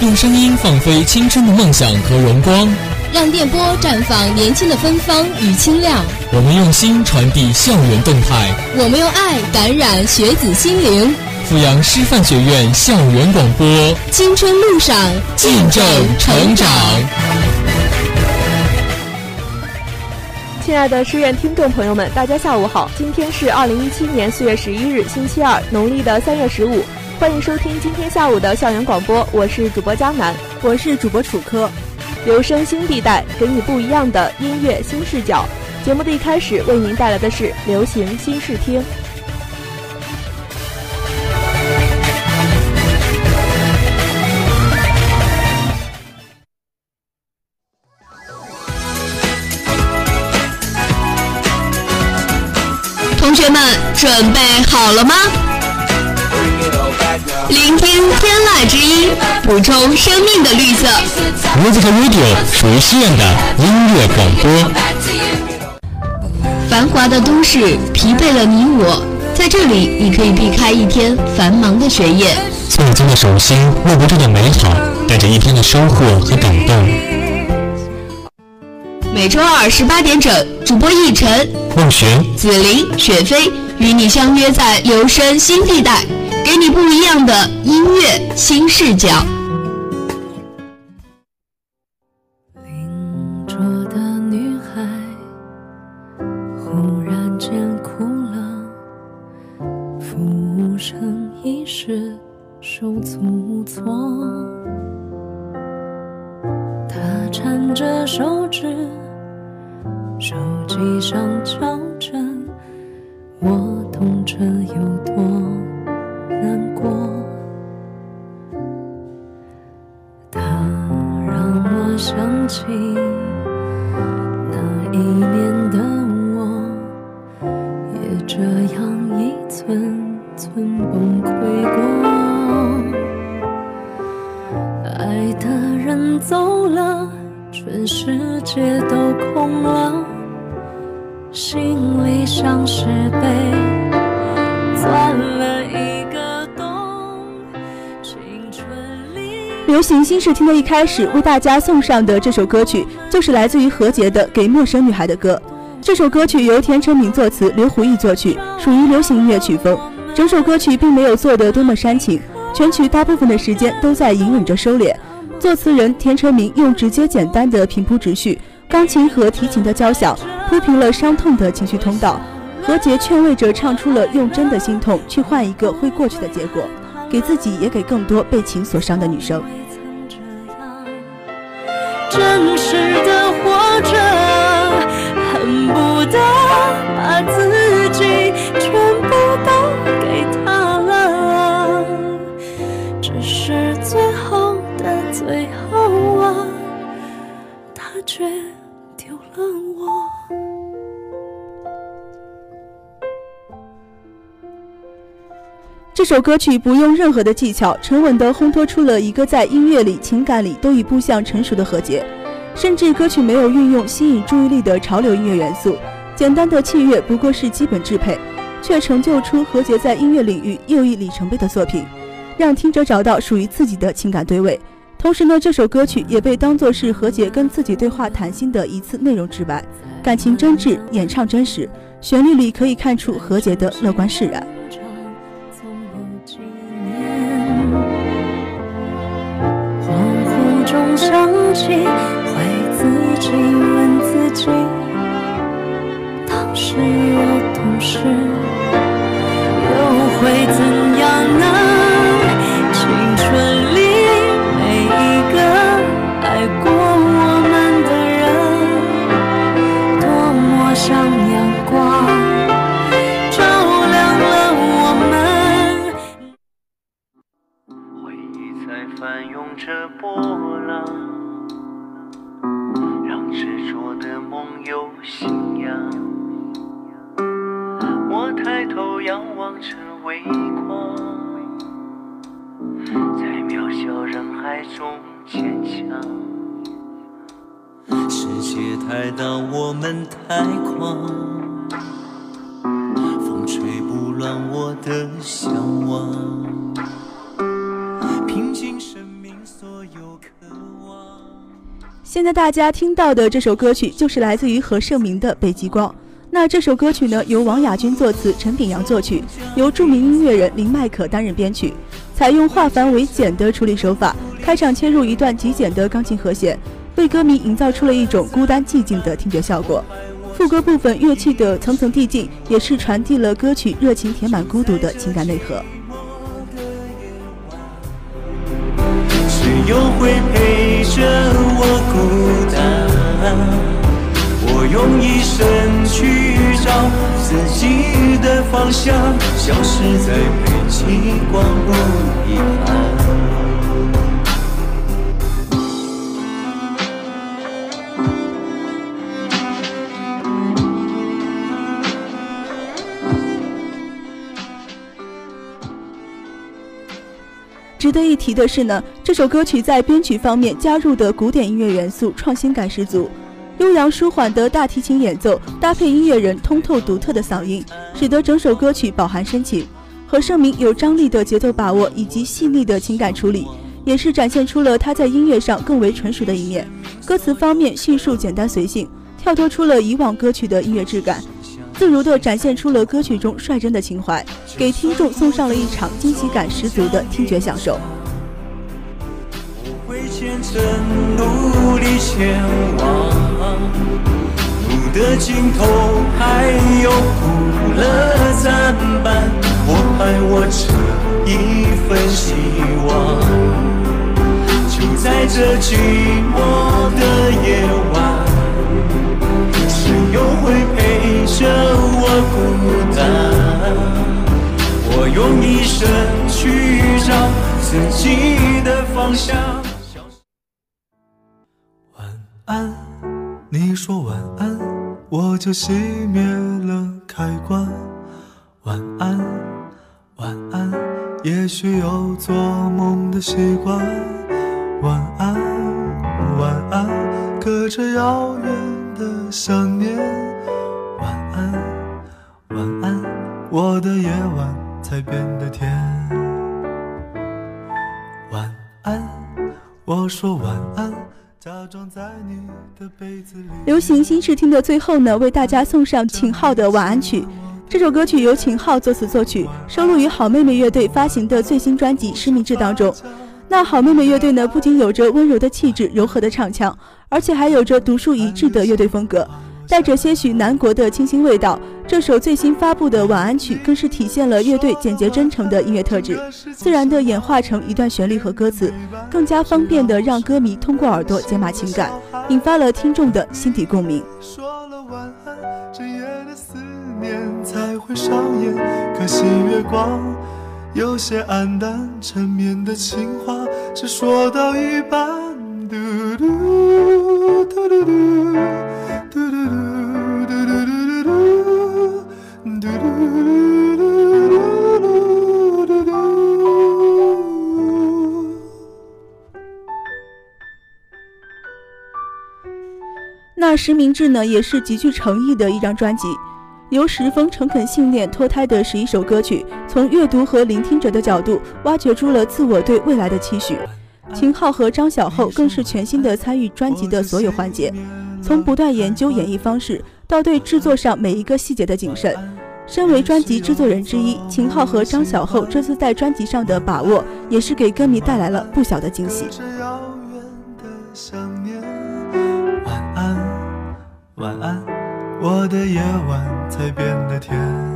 用声音放飞青春的梦想和荣光，让电波绽放年轻的芬芳与清亮。我们用心传递校园动态，我们用爱感染学子心灵。阜阳师范学院校园广播，青春路上见证成长。亲爱的师院听众朋友们，大家下午好！今天是二零一七年四月十一日，星期二，农历的三月十五。欢迎收听今天下午的校园广播，我是主播江南，我是主播楚科。留声新地带，给你不一样的音乐新视角。节目的一开始为您带来的是流行新视听。准备好了吗？聆听天籁之音，补充生命的绿色。Music Radio 属于西院的音乐广播。繁华的都市疲惫了你我，在这里你可以避开一天繁忙的学业，曾经的手心握不住的美好，带着一天的收获和感动。每周二十八点整，主播逸晨、孟璇、紫菱、雪飞与你相约在留声新地带。给你不一样的音乐新视角。邻桌的女孩忽然间哭了，服务生一时手足无措，她缠着手指，手机上敲着，我懂这有多。难过，它让我想起那一年的我，也这样一寸寸崩溃过。爱的人走了，全世界都空了，心里像是被钻了一个洞。流行新视听的一开始，为大家送上的这首歌曲，就是来自于何洁的《给陌生女孩的歌》。这首歌曲由田成明作词，刘胡毅作曲，属于流行音乐曲风。整首歌曲并没有做得多么煽情，全曲大部分的时间都在隐忍着收敛。作词人田成明用直接简单的平铺直叙，钢琴和提琴的交响铺平了伤痛的情绪通道。何洁劝慰着唱出了用真的心痛去换一个会过去的结果，给自己也给更多被情所伤的女生。真这首歌曲不用任何的技巧，沉稳地烘托出了一个在音乐里、情感里都已步向成熟的何洁。甚至歌曲没有运用吸引注意力的潮流音乐元素，简单的器乐不过是基本制配，却成就出何洁在音乐领域又一里程碑的作品，让听者找到属于自己的情感对位。同时呢，这首歌曲也被当作是何洁跟自己对话谈心的一次内容直白，感情真挚，演唱真实，旋律里可以看出何洁的乐观释然。恍惚中想起，会自己问自己，世界太大，我们太狂，风吹不乱我的向往。平静生命所有渴望。现在大家听到的这首歌曲就是来自于何晟铭的《北极光》。那这首歌曲呢，由王雅君作词，陈炳阳作曲，由著名音乐人林迈可担任编曲，采用化繁为简的处理手法，开场切入一段极简的钢琴和弦，为歌迷营造出了一种孤单寂静的听觉效果。副歌部分乐器的层层递进，也是传递了歌曲热情填满孤独的情感内核。又会陪着我孤单？我用一生去找自己的方向，消失在北极光，值得一提的是呢，这首歌曲在编曲方面加入的古典音乐元素创新感十足，悠扬舒缓的大提琴演奏搭配音乐人通透独特的嗓音，使得整首歌曲饱含深情。何晟铭有张力的节奏把握以及细腻的情感处理，也是展现出了他在音乐上更为成熟的一面。歌词方面叙述简单随性，跳脱出了以往歌曲的音乐质感。自如地展现出了歌曲中率真的情怀，给听众送上了一场惊喜感十足的听觉享受。我会虔诚努力前往，路的尽头还有苦乐参半，我还握着一份希望，就在这寂寞的夜晚。着我孤单？我用一生去找自己的方向。晚安，你说晚安，我就熄灭了开关。晚安，晚安，也许有做梦的习惯。晚安，晚安，隔着遥远的想念。我的夜晚才变得甜。晚安，我说晚安，假装在你的被子里。流行新视听的最后呢，为大家送上秦昊的晚安曲。这首歌曲由秦昊作词作曲，收录于好妹妹乐队发行的最新专辑《失明志》当中。那好妹妹乐队呢，不仅有着温柔的气质、柔和的唱腔，而且还有着独树一帜的乐队风格，带着些许南国的清新味道。这首最新发布的晚安曲，更是体现了乐队简洁真诚的音乐特质，自然地演化成一段旋律和歌词，更加方便地让歌迷通过耳朵解码情感，引发了听众的心底共鸣。说了晚安，整夜的思念才会上演。可惜月光有些黯淡，缠绵的情话只说到一半。嘟嘟嘟嘟嘟那实名制呢也是极具诚意的一张专辑由十分诚恳信念脱胎的十一首歌曲从阅读和聆听者的角度挖掘出了自我对未来的期许。秦昊和张小厚更是全新的参与专辑的所有环节。从不断研究演绎方式，到对制作上每一个细节的谨慎。身为专辑制作人之一，秦昊和张小厚这次在专辑上的把握，也是给歌迷带来了不小的惊喜。晚安，晚安，我的夜晚才变得甜。